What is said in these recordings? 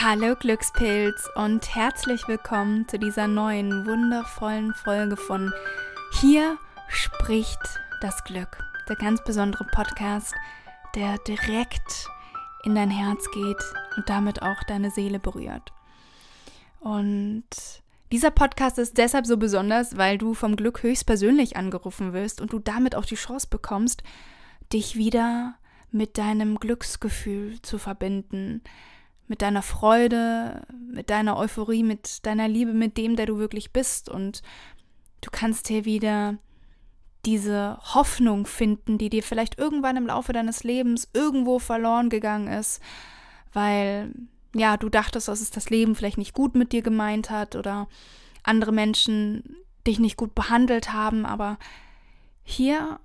Hallo Glückspilz und herzlich willkommen zu dieser neuen wundervollen Folge von Hier spricht das Glück. Der ganz besondere Podcast, der direkt in dein Herz geht und damit auch deine Seele berührt. Und dieser Podcast ist deshalb so besonders, weil du vom Glück höchstpersönlich angerufen wirst und du damit auch die Chance bekommst, dich wieder mit deinem Glücksgefühl zu verbinden, mit deiner Freude, mit deiner Euphorie, mit deiner Liebe, mit dem, der du wirklich bist. Und du kannst hier wieder diese Hoffnung finden, die dir vielleicht irgendwann im Laufe deines Lebens irgendwo verloren gegangen ist, weil ja, du dachtest, dass es das Leben vielleicht nicht gut mit dir gemeint hat oder andere Menschen dich nicht gut behandelt haben, aber hier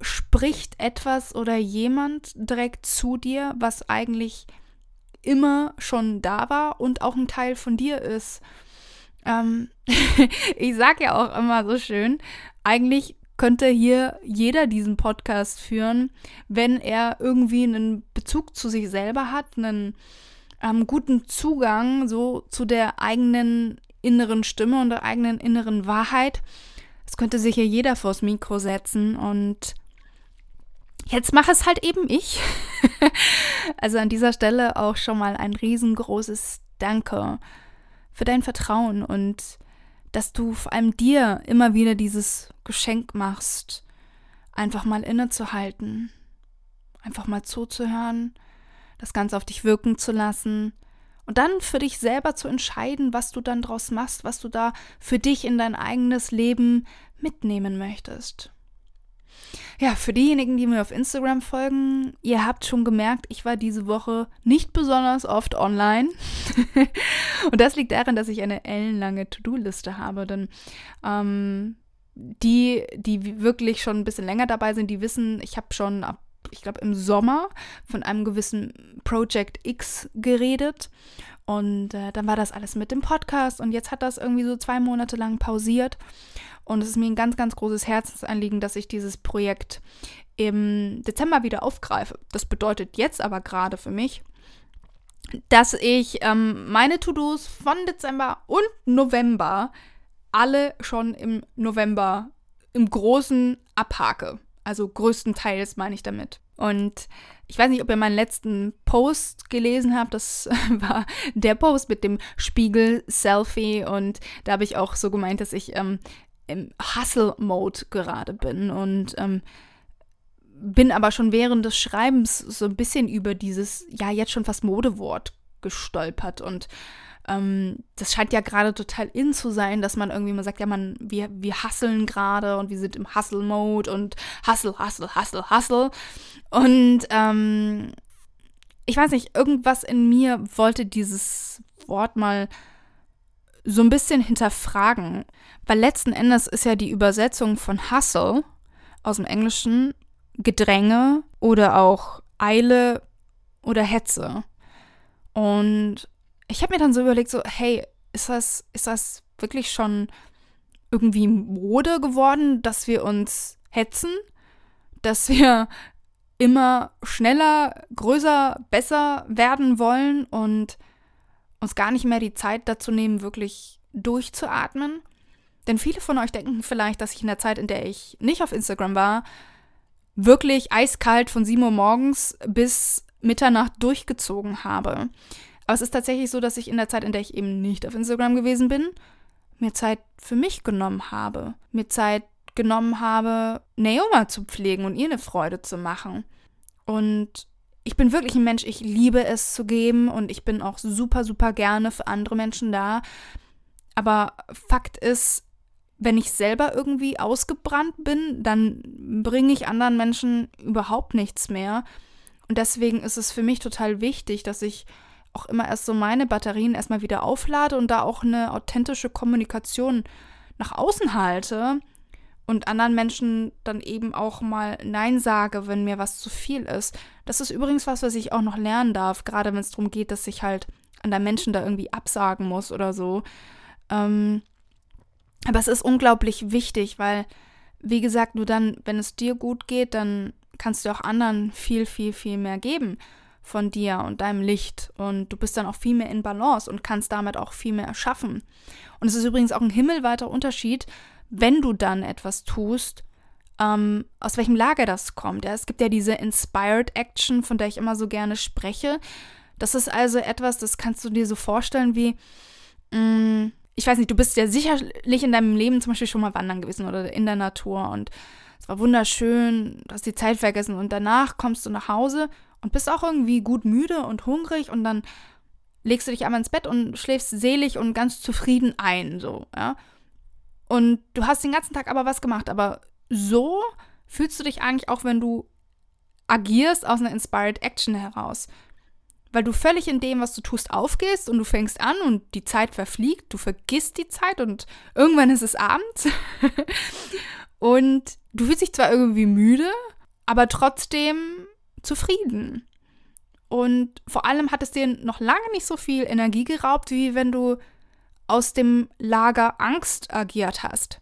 spricht etwas oder jemand direkt zu dir, was eigentlich immer schon da war und auch ein Teil von dir ist. Ähm, ich sage ja auch immer so schön, eigentlich könnte hier jeder diesen Podcast führen, wenn er irgendwie einen Bezug zu sich selber hat, einen ähm, guten Zugang so zu der eigenen inneren Stimme und der eigenen inneren Wahrheit. Das könnte sich hier jeder vors Mikro setzen und Jetzt mache es halt eben ich. also an dieser Stelle auch schon mal ein riesengroßes Danke für dein Vertrauen und dass du vor allem dir immer wieder dieses Geschenk machst, einfach mal innezuhalten, einfach mal zuzuhören, das Ganze auf dich wirken zu lassen und dann für dich selber zu entscheiden, was du dann draus machst, was du da für dich in dein eigenes Leben mitnehmen möchtest. Ja, für diejenigen, die mir auf Instagram folgen, ihr habt schon gemerkt, ich war diese Woche nicht besonders oft online. und das liegt daran, dass ich eine ellenlange To-Do-Liste habe. Denn ähm, die, die wirklich schon ein bisschen länger dabei sind, die wissen, ich habe schon ab, ich glaube, im Sommer von einem gewissen Project X geredet. Und äh, dann war das alles mit dem Podcast und jetzt hat das irgendwie so zwei Monate lang pausiert. Und es ist mir ein ganz, ganz großes Herzensanliegen, dass ich dieses Projekt im Dezember wieder aufgreife. Das bedeutet jetzt aber gerade für mich, dass ich ähm, meine To-Dos von Dezember und November alle schon im November im Großen abhake. Also größtenteils meine ich damit. Und ich weiß nicht, ob ihr meinen letzten Post gelesen habt. Das war der Post mit dem Spiegel-Selfie. Und da habe ich auch so gemeint, dass ich ähm, im Hustle-Mode gerade bin und ähm, bin aber schon während des Schreibens so ein bisschen über dieses, ja, jetzt schon fast Modewort gestolpert und ähm, das scheint ja gerade total in zu sein, dass man irgendwie mal sagt, ja, man, wir, wir hasseln gerade und wir sind im Hustle-Mode und Hustle, Hustle, Hustle, Hustle. Und ähm, ich weiß nicht, irgendwas in mir wollte dieses Wort mal so ein bisschen hinterfragen. Weil letzten Endes ist ja die Übersetzung von Hustle aus dem Englischen Gedränge oder auch Eile oder Hetze. Und ich habe mir dann so überlegt, so, hey, ist das, ist das wirklich schon irgendwie Mode geworden, dass wir uns hetzen, dass wir immer schneller, größer, besser werden wollen und uns gar nicht mehr die Zeit dazu nehmen, wirklich durchzuatmen. Denn viele von euch denken vielleicht, dass ich in der Zeit, in der ich nicht auf Instagram war, wirklich eiskalt von 7 Uhr morgens bis Mitternacht durchgezogen habe. Aber es ist tatsächlich so, dass ich in der Zeit, in der ich eben nicht auf Instagram gewesen bin, mir Zeit für mich genommen habe. Mir Zeit genommen habe, Naoma zu pflegen und ihr eine Freude zu machen. Und ich bin wirklich ein Mensch, ich liebe es zu geben und ich bin auch super, super gerne für andere Menschen da. Aber Fakt ist, wenn ich selber irgendwie ausgebrannt bin, dann bringe ich anderen Menschen überhaupt nichts mehr. Und deswegen ist es für mich total wichtig, dass ich auch immer erst so meine Batterien erstmal wieder auflade und da auch eine authentische Kommunikation nach außen halte und anderen Menschen dann eben auch mal Nein sage, wenn mir was zu viel ist. Das ist übrigens was, was ich auch noch lernen darf, gerade wenn es darum geht, dass ich halt an der Menschen da irgendwie absagen muss oder so. Ähm, aber es ist unglaublich wichtig, weil, wie gesagt, nur dann, wenn es dir gut geht, dann kannst du auch anderen viel, viel, viel mehr geben von dir und deinem Licht. Und du bist dann auch viel mehr in Balance und kannst damit auch viel mehr erschaffen. Und es ist übrigens auch ein himmelweiter Unterschied, wenn du dann etwas tust, ähm, aus welchem Lager das kommt. Ja? Es gibt ja diese Inspired Action, von der ich immer so gerne spreche. Das ist also etwas, das kannst du dir so vorstellen wie, mh, mm, ich weiß nicht, du bist ja sicherlich in deinem Leben zum Beispiel schon mal wandern gewesen oder in der Natur und es war wunderschön, du hast die Zeit vergessen und danach kommst du nach Hause und bist auch irgendwie gut müde und hungrig und dann legst du dich einmal ins Bett und schläfst selig und ganz zufrieden ein, so, ja. Und du hast den ganzen Tag aber was gemacht. Aber so fühlst du dich eigentlich auch, wenn du agierst aus einer Inspired Action heraus. Weil du völlig in dem, was du tust, aufgehst und du fängst an und die Zeit verfliegt, du vergisst die Zeit und irgendwann ist es Abend. und du fühlst dich zwar irgendwie müde, aber trotzdem zufrieden. Und vor allem hat es dir noch lange nicht so viel Energie geraubt, wie wenn du aus dem Lager Angst agiert hast.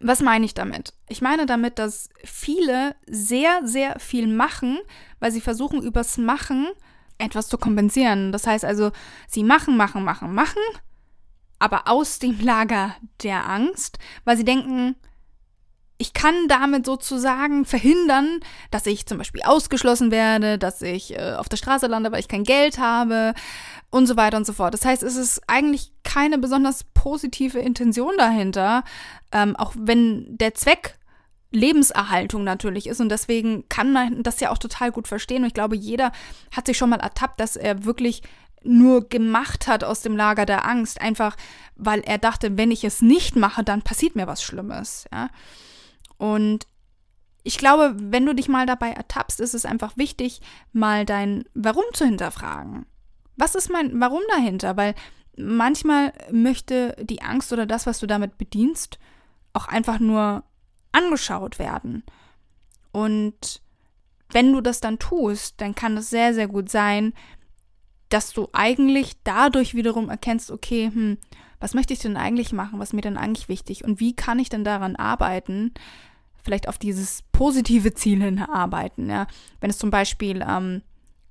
Was meine ich damit? Ich meine damit, dass viele sehr, sehr viel machen, weil sie versuchen, übers Machen etwas zu kompensieren. Das heißt also, sie machen, machen, machen, machen, aber aus dem Lager der Angst, weil sie denken, ich kann damit sozusagen verhindern, dass ich zum Beispiel ausgeschlossen werde, dass ich äh, auf der Straße lande, weil ich kein Geld habe und so weiter und so fort. Das heißt, es ist eigentlich keine besonders positive Intention dahinter, ähm, auch wenn der Zweck Lebenserhaltung natürlich ist und deswegen kann man das ja auch total gut verstehen und ich glaube, jeder hat sich schon mal ertappt, dass er wirklich nur gemacht hat aus dem Lager der Angst, einfach weil er dachte, wenn ich es nicht mache, dann passiert mir was Schlimmes, ja. Und ich glaube, wenn du dich mal dabei ertappst, ist es einfach wichtig, mal dein Warum zu hinterfragen. Was ist mein Warum dahinter? Weil manchmal möchte die Angst oder das, was du damit bedienst, auch einfach nur angeschaut werden. Und wenn du das dann tust, dann kann es sehr, sehr gut sein, dass du eigentlich dadurch wiederum erkennst, okay, hm, was möchte ich denn eigentlich machen? Was ist mir denn eigentlich wichtig? Und wie kann ich denn daran arbeiten, vielleicht auf dieses positive Ziel hinarbeiten. Ja? Wenn es zum Beispiel ähm,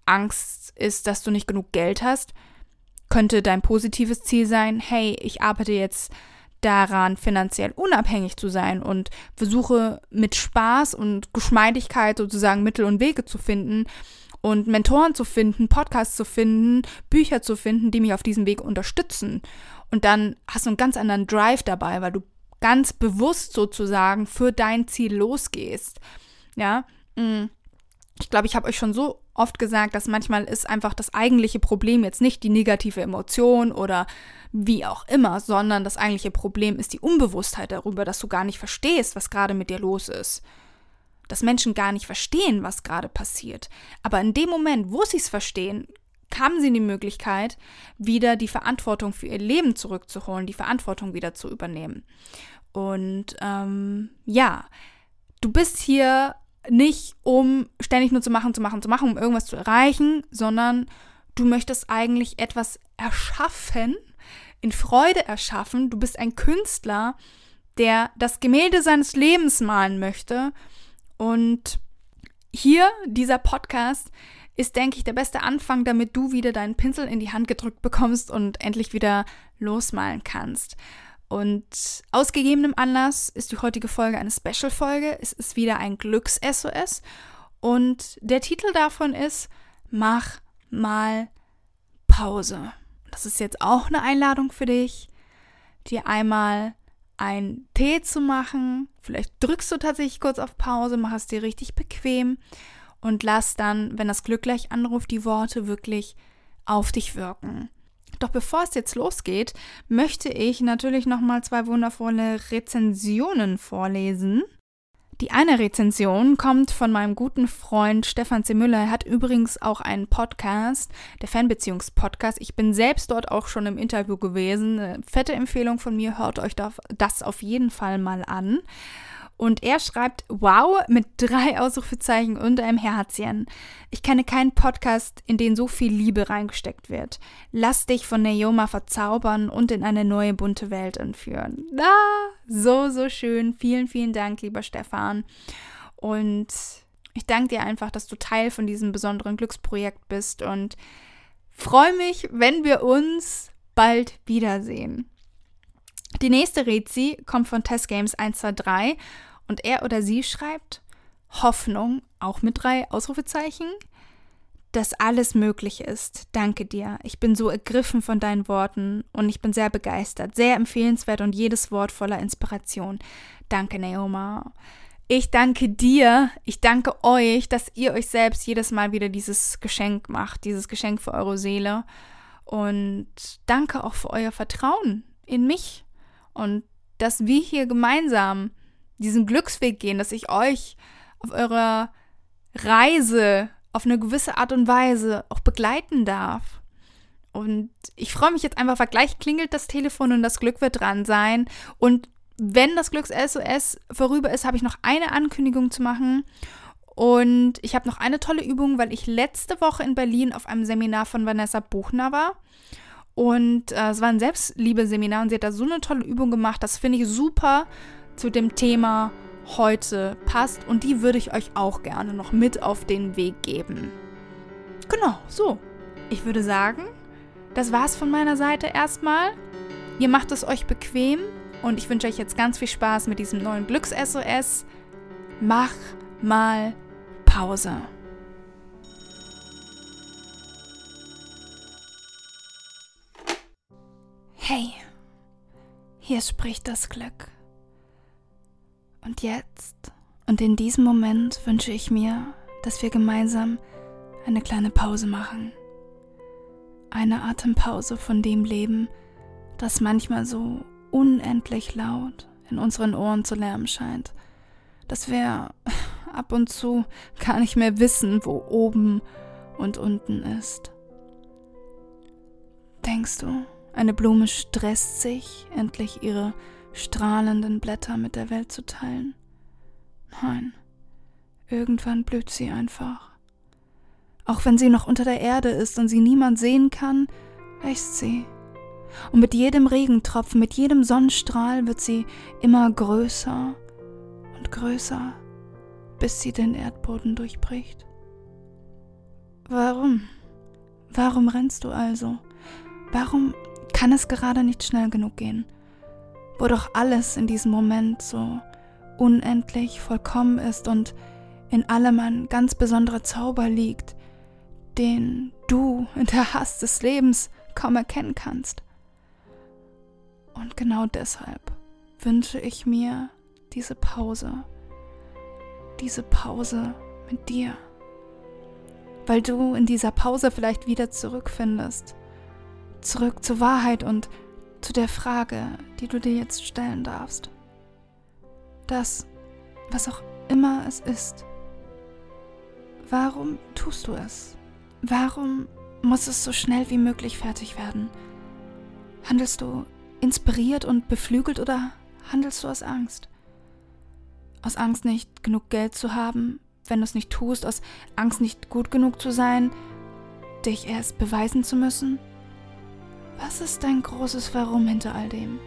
Angst ist, dass du nicht genug Geld hast, könnte dein positives Ziel sein, hey, ich arbeite jetzt daran, finanziell unabhängig zu sein und versuche mit Spaß und Geschmeidigkeit sozusagen Mittel und Wege zu finden und Mentoren zu finden, Podcasts zu finden, Bücher zu finden, die mich auf diesem Weg unterstützen. Und dann hast du einen ganz anderen Drive dabei, weil du ganz bewusst sozusagen für dein Ziel losgehst. Ja, mm. ich glaube, ich habe euch schon so oft gesagt, dass manchmal ist einfach das eigentliche Problem jetzt nicht die negative Emotion oder wie auch immer, sondern das eigentliche Problem ist die Unbewusstheit darüber, dass du gar nicht verstehst, was gerade mit dir los ist. Dass Menschen gar nicht verstehen, was gerade passiert. Aber in dem Moment, wo sie es verstehen, haben sie die Möglichkeit, wieder die Verantwortung für ihr Leben zurückzuholen, die Verantwortung wieder zu übernehmen. Und ähm, ja, du bist hier nicht, um ständig nur zu machen, zu machen, zu machen, um irgendwas zu erreichen, sondern du möchtest eigentlich etwas erschaffen, in Freude erschaffen. Du bist ein Künstler, der das Gemälde seines Lebens malen möchte. Und hier, dieser Podcast, ist, denke ich, der beste Anfang, damit du wieder deinen Pinsel in die Hand gedrückt bekommst und endlich wieder losmalen kannst. Und aus gegebenem Anlass ist die heutige Folge eine Special-Folge. Es ist wieder ein Glücks-SOS. Und der Titel davon ist Mach mal Pause. Das ist jetzt auch eine Einladung für dich, dir einmal einen Tee zu machen. Vielleicht drückst du tatsächlich kurz auf Pause, mach es dir richtig bequem und lass dann, wenn das Glück gleich anruft, die Worte wirklich auf dich wirken. Doch bevor es jetzt losgeht, möchte ich natürlich noch mal zwei wundervolle Rezensionen vorlesen. Die eine Rezension kommt von meinem guten Freund Stefan C. Müller. Er hat übrigens auch einen Podcast, der Fanbeziehungspodcast. Ich bin selbst dort auch schon im Interview gewesen. Eine fette Empfehlung von mir, hört euch das auf jeden Fall mal an. Und er schreibt, wow, mit drei Ausrufezeichen und einem Herzchen. Ich kenne keinen Podcast, in den so viel Liebe reingesteckt wird. Lass dich von Neoma verzaubern und in eine neue bunte Welt entführen. Ah, so, so schön. Vielen, vielen Dank, lieber Stefan. Und ich danke dir einfach, dass du Teil von diesem besonderen Glücksprojekt bist und freue mich, wenn wir uns bald wiedersehen. Die nächste Rezi kommt von Test Games 123 und er oder sie schreibt Hoffnung, auch mit drei Ausrufezeichen, dass alles möglich ist. Danke dir. Ich bin so ergriffen von deinen Worten und ich bin sehr begeistert, sehr empfehlenswert und jedes Wort voller Inspiration. Danke, Naoma. Ich danke dir, ich danke euch, dass ihr euch selbst jedes Mal wieder dieses Geschenk macht, dieses Geschenk für eure Seele. Und danke auch für euer Vertrauen in mich und dass wir hier gemeinsam diesen Glücksweg gehen, dass ich euch auf eurer Reise auf eine gewisse Art und Weise auch begleiten darf. Und ich freue mich jetzt einfach, weil gleich klingelt das Telefon und das Glück wird dran sein. Und wenn das Glücks-SOS vorüber ist, habe ich noch eine Ankündigung zu machen. Und ich habe noch eine tolle Übung, weil ich letzte Woche in Berlin auf einem Seminar von Vanessa Buchner war. Und äh, es war ein Selbstliebe-Seminar und sie hat da so eine tolle Übung gemacht. Das finde ich super zu dem Thema heute passt und die würde ich euch auch gerne noch mit auf den Weg geben. Genau, so. Ich würde sagen, das war's von meiner Seite erstmal. Ihr macht es euch bequem und ich wünsche euch jetzt ganz viel Spaß mit diesem neuen Glücks-SOS. Mach mal Pause. Hey, hier spricht das Glück. Und jetzt und in diesem Moment wünsche ich mir, dass wir gemeinsam eine kleine Pause machen. Eine Atempause von dem Leben, das manchmal so unendlich laut in unseren Ohren zu lärmen scheint, dass wir ab und zu gar nicht mehr wissen, wo oben und unten ist. Denkst du, eine Blume stresst sich, endlich ihre strahlenden Blätter mit der Welt zu teilen. Nein, irgendwann blüht sie einfach. Auch wenn sie noch unter der Erde ist und sie niemand sehen kann, wächst sie. Und mit jedem Regentropfen, mit jedem Sonnenstrahl wird sie immer größer und größer, bis sie den Erdboden durchbricht. Warum? Warum rennst du also? Warum kann es gerade nicht schnell genug gehen? Wo doch alles in diesem Moment so unendlich vollkommen ist und in allem ein ganz besonderer Zauber liegt, den du in der Hast des Lebens kaum erkennen kannst. Und genau deshalb wünsche ich mir diese Pause, diese Pause mit dir, weil du in dieser Pause vielleicht wieder zurückfindest, zurück zur Wahrheit und zu der Frage, die du dir jetzt stellen darfst. Das, was auch immer es ist. Warum tust du es? Warum muss es so schnell wie möglich fertig werden? Handelst du inspiriert und beflügelt oder handelst du aus Angst? Aus Angst nicht genug Geld zu haben, wenn du es nicht tust, aus Angst nicht gut genug zu sein, dich erst beweisen zu müssen? Was ist dein großes Warum hinter all dem?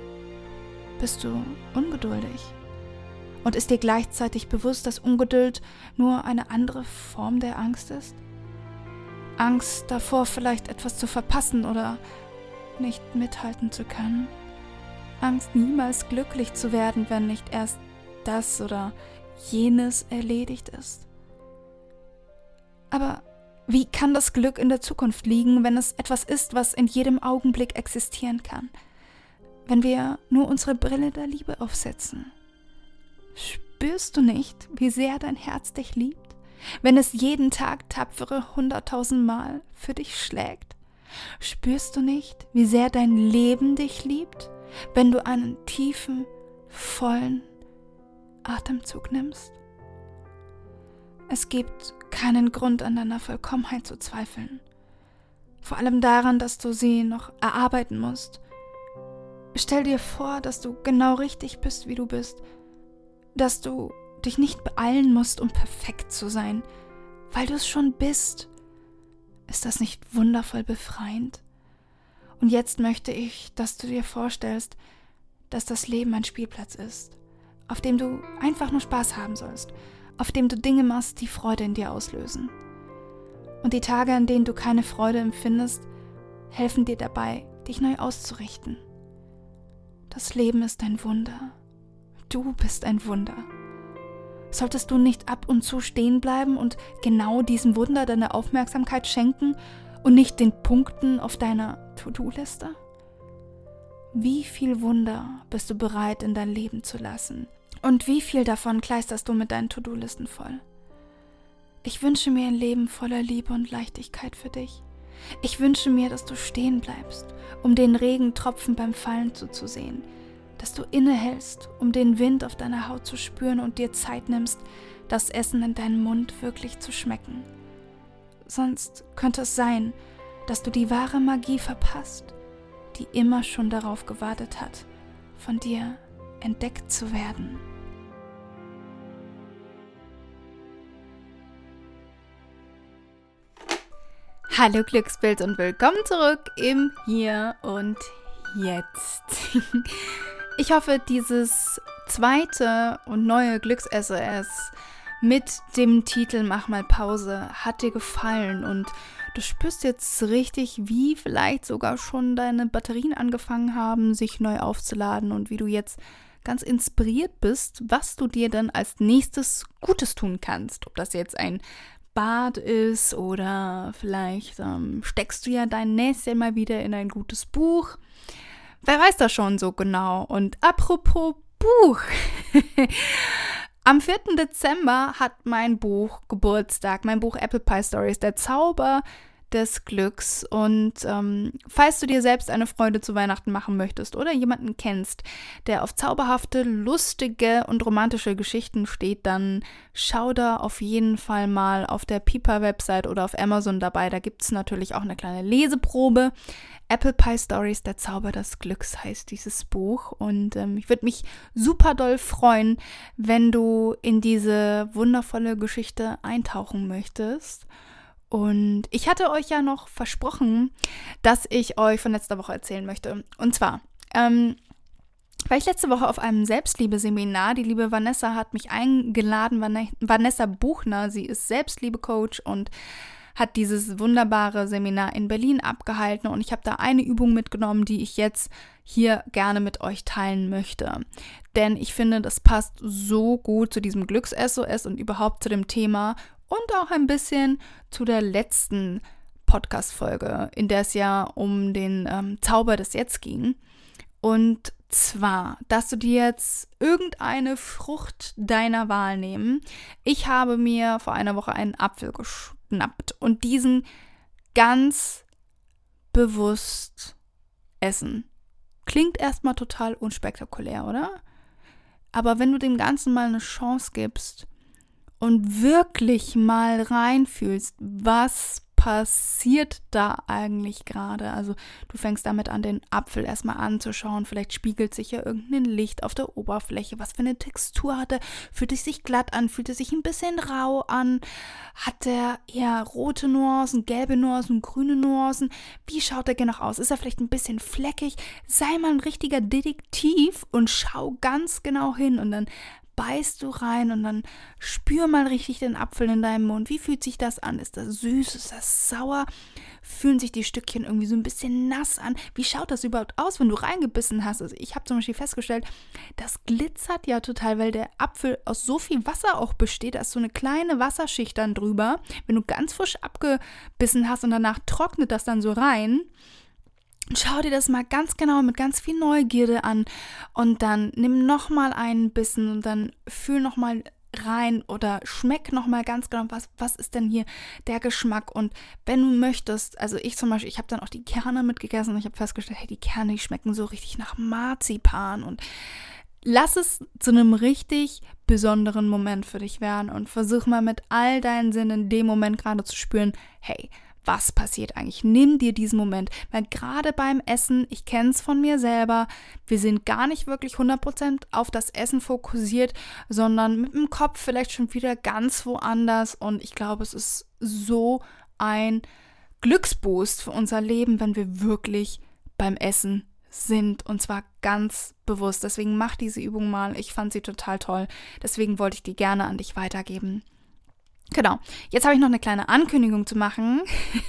Bist du ungeduldig? Und ist dir gleichzeitig bewusst, dass Ungeduld nur eine andere Form der Angst ist? Angst davor, vielleicht etwas zu verpassen oder nicht mithalten zu können? Angst, niemals glücklich zu werden, wenn nicht erst das oder jenes erledigt ist? Aber wie kann das Glück in der Zukunft liegen, wenn es etwas ist, was in jedem Augenblick existieren kann? Wenn wir nur unsere Brille der Liebe aufsetzen? Spürst du nicht, wie sehr dein Herz dich liebt, wenn es jeden Tag tapfere hunderttausend Mal für dich schlägt? Spürst du nicht, wie sehr dein Leben dich liebt, wenn du einen tiefen, vollen Atemzug nimmst? Es gibt keinen Grund an deiner Vollkommenheit zu zweifeln. Vor allem daran, dass du sie noch erarbeiten musst. Stell dir vor, dass du genau richtig bist, wie du bist. Dass du dich nicht beeilen musst, um perfekt zu sein, weil du es schon bist. Ist das nicht wundervoll befreiend? Und jetzt möchte ich, dass du dir vorstellst, dass das Leben ein Spielplatz ist, auf dem du einfach nur Spaß haben sollst, auf dem du Dinge machst, die Freude in dir auslösen. Und die Tage, an denen du keine Freude empfindest, helfen dir dabei, dich neu auszurichten. Das Leben ist ein Wunder. Du bist ein Wunder. Solltest du nicht ab und zu stehen bleiben und genau diesem Wunder deine Aufmerksamkeit schenken und nicht den Punkten auf deiner To-Do-Liste? Wie viel Wunder bist du bereit in dein Leben zu lassen? Und wie viel davon kleisterst du mit deinen To-Do-Listen voll? Ich wünsche mir ein Leben voller Liebe und Leichtigkeit für dich. Ich wünsche mir, dass du stehen bleibst, um den Regentropfen beim Fallen zuzusehen, dass du innehältst, um den Wind auf deiner Haut zu spüren und dir Zeit nimmst, das Essen in deinem Mund wirklich zu schmecken. Sonst könnte es sein, dass du die wahre Magie verpasst, die immer schon darauf gewartet hat, von dir entdeckt zu werden. Hallo Glücksbild und willkommen zurück im Hier und Jetzt. Ich hoffe, dieses zweite und neue Glücks-SOS mit dem Titel Mach mal Pause hat dir gefallen und du spürst jetzt richtig, wie vielleicht sogar schon deine Batterien angefangen haben, sich neu aufzuladen und wie du jetzt ganz inspiriert bist, was du dir dann als nächstes Gutes tun kannst. Ob das jetzt ein Bad ist oder vielleicht ähm, steckst du ja dein Näschen mal wieder in ein gutes Buch. Wer weiß das schon so genau? Und apropos Buch. Am 4. Dezember hat mein Buch Geburtstag, mein Buch Apple Pie Stories, der Zauber des Glücks. Und ähm, falls du dir selbst eine Freude zu Weihnachten machen möchtest oder jemanden kennst, der auf zauberhafte, lustige und romantische Geschichten steht, dann schau da auf jeden Fall mal auf der Piper-Website oder auf Amazon dabei. Da gibt es natürlich auch eine kleine Leseprobe. Apple Pie Stories, der Zauber des Glücks heißt dieses Buch. Und ähm, ich würde mich super doll freuen, wenn du in diese wundervolle Geschichte eintauchen möchtest. Und ich hatte euch ja noch versprochen, dass ich euch von letzter Woche erzählen möchte. Und zwar, ähm, war ich letzte Woche auf einem Selbstliebe-Seminar. Die liebe Vanessa hat mich eingeladen. Vanessa Buchner, sie ist Selbstliebe-Coach und hat dieses wunderbare Seminar in Berlin abgehalten. Und ich habe da eine Übung mitgenommen, die ich jetzt hier gerne mit euch teilen möchte. Denn ich finde, das passt so gut zu diesem Glücks-SOS und überhaupt zu dem Thema und auch ein bisschen zu der letzten Podcast-Folge, in der es ja um den ähm, Zauber des Jetzt ging. Und zwar, dass du dir jetzt irgendeine Frucht deiner Wahl nehmen. Ich habe mir vor einer Woche einen Apfel geschnappt und diesen ganz bewusst essen. Klingt erstmal total unspektakulär, oder? Aber wenn du dem Ganzen mal eine Chance gibst, und wirklich mal reinfühlst, was passiert da eigentlich gerade? Also du fängst damit an, den Apfel erstmal anzuschauen. Vielleicht spiegelt sich ja irgendein Licht auf der Oberfläche. Was für eine Textur hat er? Fühlt es sich glatt an? Fühlt es sich ein bisschen rau an? Hat er eher rote Nuancen, gelbe Nuancen, grüne Nuancen? Wie schaut er genau aus? Ist er vielleicht ein bisschen fleckig? Sei mal ein richtiger Detektiv und schau ganz genau hin und dann beißt du rein und dann spür mal richtig den Apfel in deinem Mund. Wie fühlt sich das an? Ist das süß? Ist das sauer? Fühlen sich die Stückchen irgendwie so ein bisschen nass an? Wie schaut das überhaupt aus, wenn du reingebissen hast? Also ich habe zum Beispiel festgestellt, das glitzert ja total, weil der Apfel aus so viel Wasser auch besteht. Da ist so eine kleine Wasserschicht dann drüber. Wenn du ganz frisch abgebissen hast und danach trocknet das dann so rein, Schau dir das mal ganz genau mit ganz viel Neugierde an und dann nimm noch mal einen Bissen und dann fühl noch mal rein oder schmeck noch mal ganz genau, was, was ist denn hier der Geschmack? Und wenn du möchtest, also ich zum Beispiel, ich habe dann auch die Kerne mitgegessen und ich habe festgestellt, hey, die Kerne, die schmecken so richtig nach Marzipan und lass es zu einem richtig besonderen Moment für dich werden und versuch mal mit all deinen Sinnen in dem Moment gerade zu spüren, hey, was passiert eigentlich? Nimm dir diesen Moment, weil gerade beim Essen, ich kenne es von mir selber, wir sind gar nicht wirklich 100% auf das Essen fokussiert, sondern mit dem Kopf vielleicht schon wieder ganz woanders und ich glaube, es ist so ein Glücksboost für unser Leben, wenn wir wirklich beim Essen sind und zwar ganz bewusst. Deswegen mach diese Übung mal. Ich fand sie total toll. Deswegen wollte ich die gerne an dich weitergeben. Genau. Jetzt habe ich noch eine kleine Ankündigung zu machen.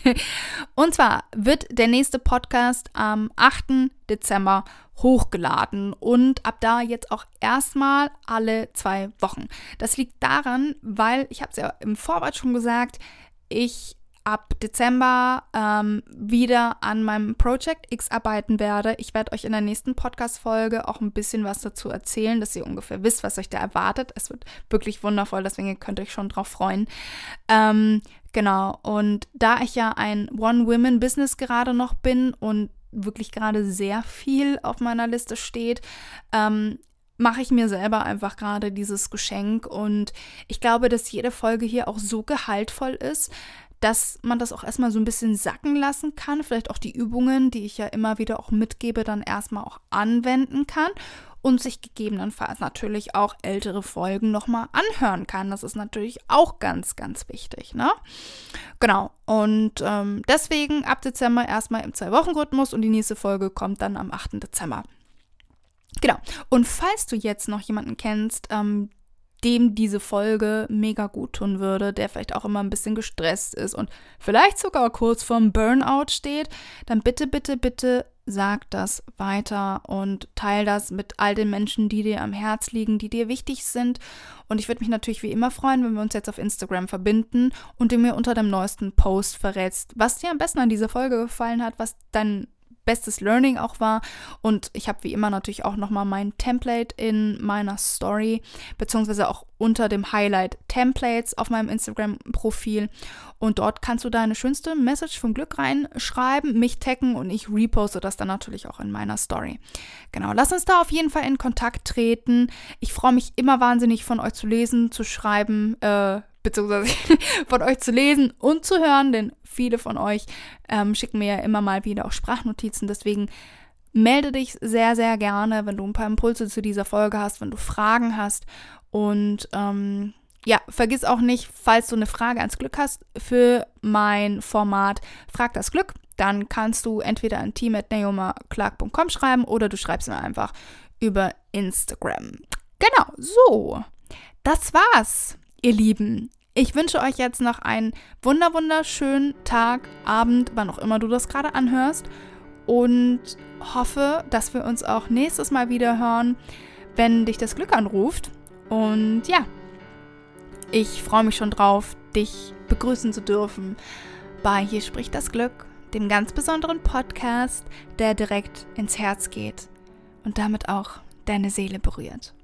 und zwar wird der nächste Podcast am 8. Dezember hochgeladen und ab da jetzt auch erstmal alle zwei Wochen. Das liegt daran, weil ich habe es ja im Vorwort schon gesagt, ich ab Dezember ähm, wieder an meinem Project X arbeiten werde. Ich werde euch in der nächsten Podcast-Folge auch ein bisschen was dazu erzählen, dass ihr ungefähr wisst, was euch da erwartet. Es wird wirklich wundervoll, deswegen könnt ihr euch schon drauf freuen. Ähm, genau, und da ich ja ein One-Women-Business gerade noch bin und wirklich gerade sehr viel auf meiner Liste steht, ähm, mache ich mir selber einfach gerade dieses Geschenk und ich glaube, dass jede Folge hier auch so gehaltvoll ist, dass man das auch erstmal so ein bisschen sacken lassen kann, vielleicht auch die Übungen, die ich ja immer wieder auch mitgebe, dann erstmal auch anwenden kann und sich gegebenenfalls natürlich auch ältere Folgen nochmal anhören kann. Das ist natürlich auch ganz, ganz wichtig. Ne? Genau. Und ähm, deswegen ab Dezember erstmal im Zwei-Wochen-Rhythmus und die nächste Folge kommt dann am 8. Dezember. Genau. Und falls du jetzt noch jemanden kennst, ähm, dem diese Folge mega gut tun würde, der vielleicht auch immer ein bisschen gestresst ist und vielleicht sogar kurz vorm Burnout steht, dann bitte, bitte, bitte sag das weiter und teil das mit all den Menschen, die dir am Herz liegen, die dir wichtig sind. Und ich würde mich natürlich wie immer freuen, wenn wir uns jetzt auf Instagram verbinden und du mir unter dem neuesten Post verrätst, was dir am besten an dieser Folge gefallen hat, was dein bestes Learning auch war. Und ich habe wie immer natürlich auch nochmal mein Template in meiner Story, beziehungsweise auch unter dem Highlight Templates auf meinem Instagram-Profil. Und dort kannst du deine schönste Message vom Glück reinschreiben, mich taggen und ich reposte das dann natürlich auch in meiner Story. Genau, lass uns da auf jeden Fall in Kontakt treten. Ich freue mich immer wahnsinnig von euch zu lesen, zu schreiben, äh, beziehungsweise von euch zu lesen und zu hören, denn viele von euch ähm, schicken mir ja immer mal wieder auch Sprachnotizen. Deswegen melde dich sehr, sehr gerne, wenn du ein paar Impulse zu dieser Folge hast, wenn du Fragen hast. Und ähm, ja, vergiss auch nicht, falls du eine Frage ans Glück hast für mein Format Frag das Glück, dann kannst du entweder an team.naomaclark.com schreiben oder du schreibst mir einfach über Instagram. Genau, so. Das war's ihr Lieben. Ich wünsche euch jetzt noch einen wunder wunderschönen Tag, Abend, wann auch immer du das gerade anhörst und hoffe, dass wir uns auch nächstes Mal wieder hören, wenn dich das Glück anruft. Und ja, ich freue mich schon drauf, dich begrüßen zu dürfen bei Hier spricht das Glück, dem ganz besonderen Podcast, der direkt ins Herz geht und damit auch deine Seele berührt.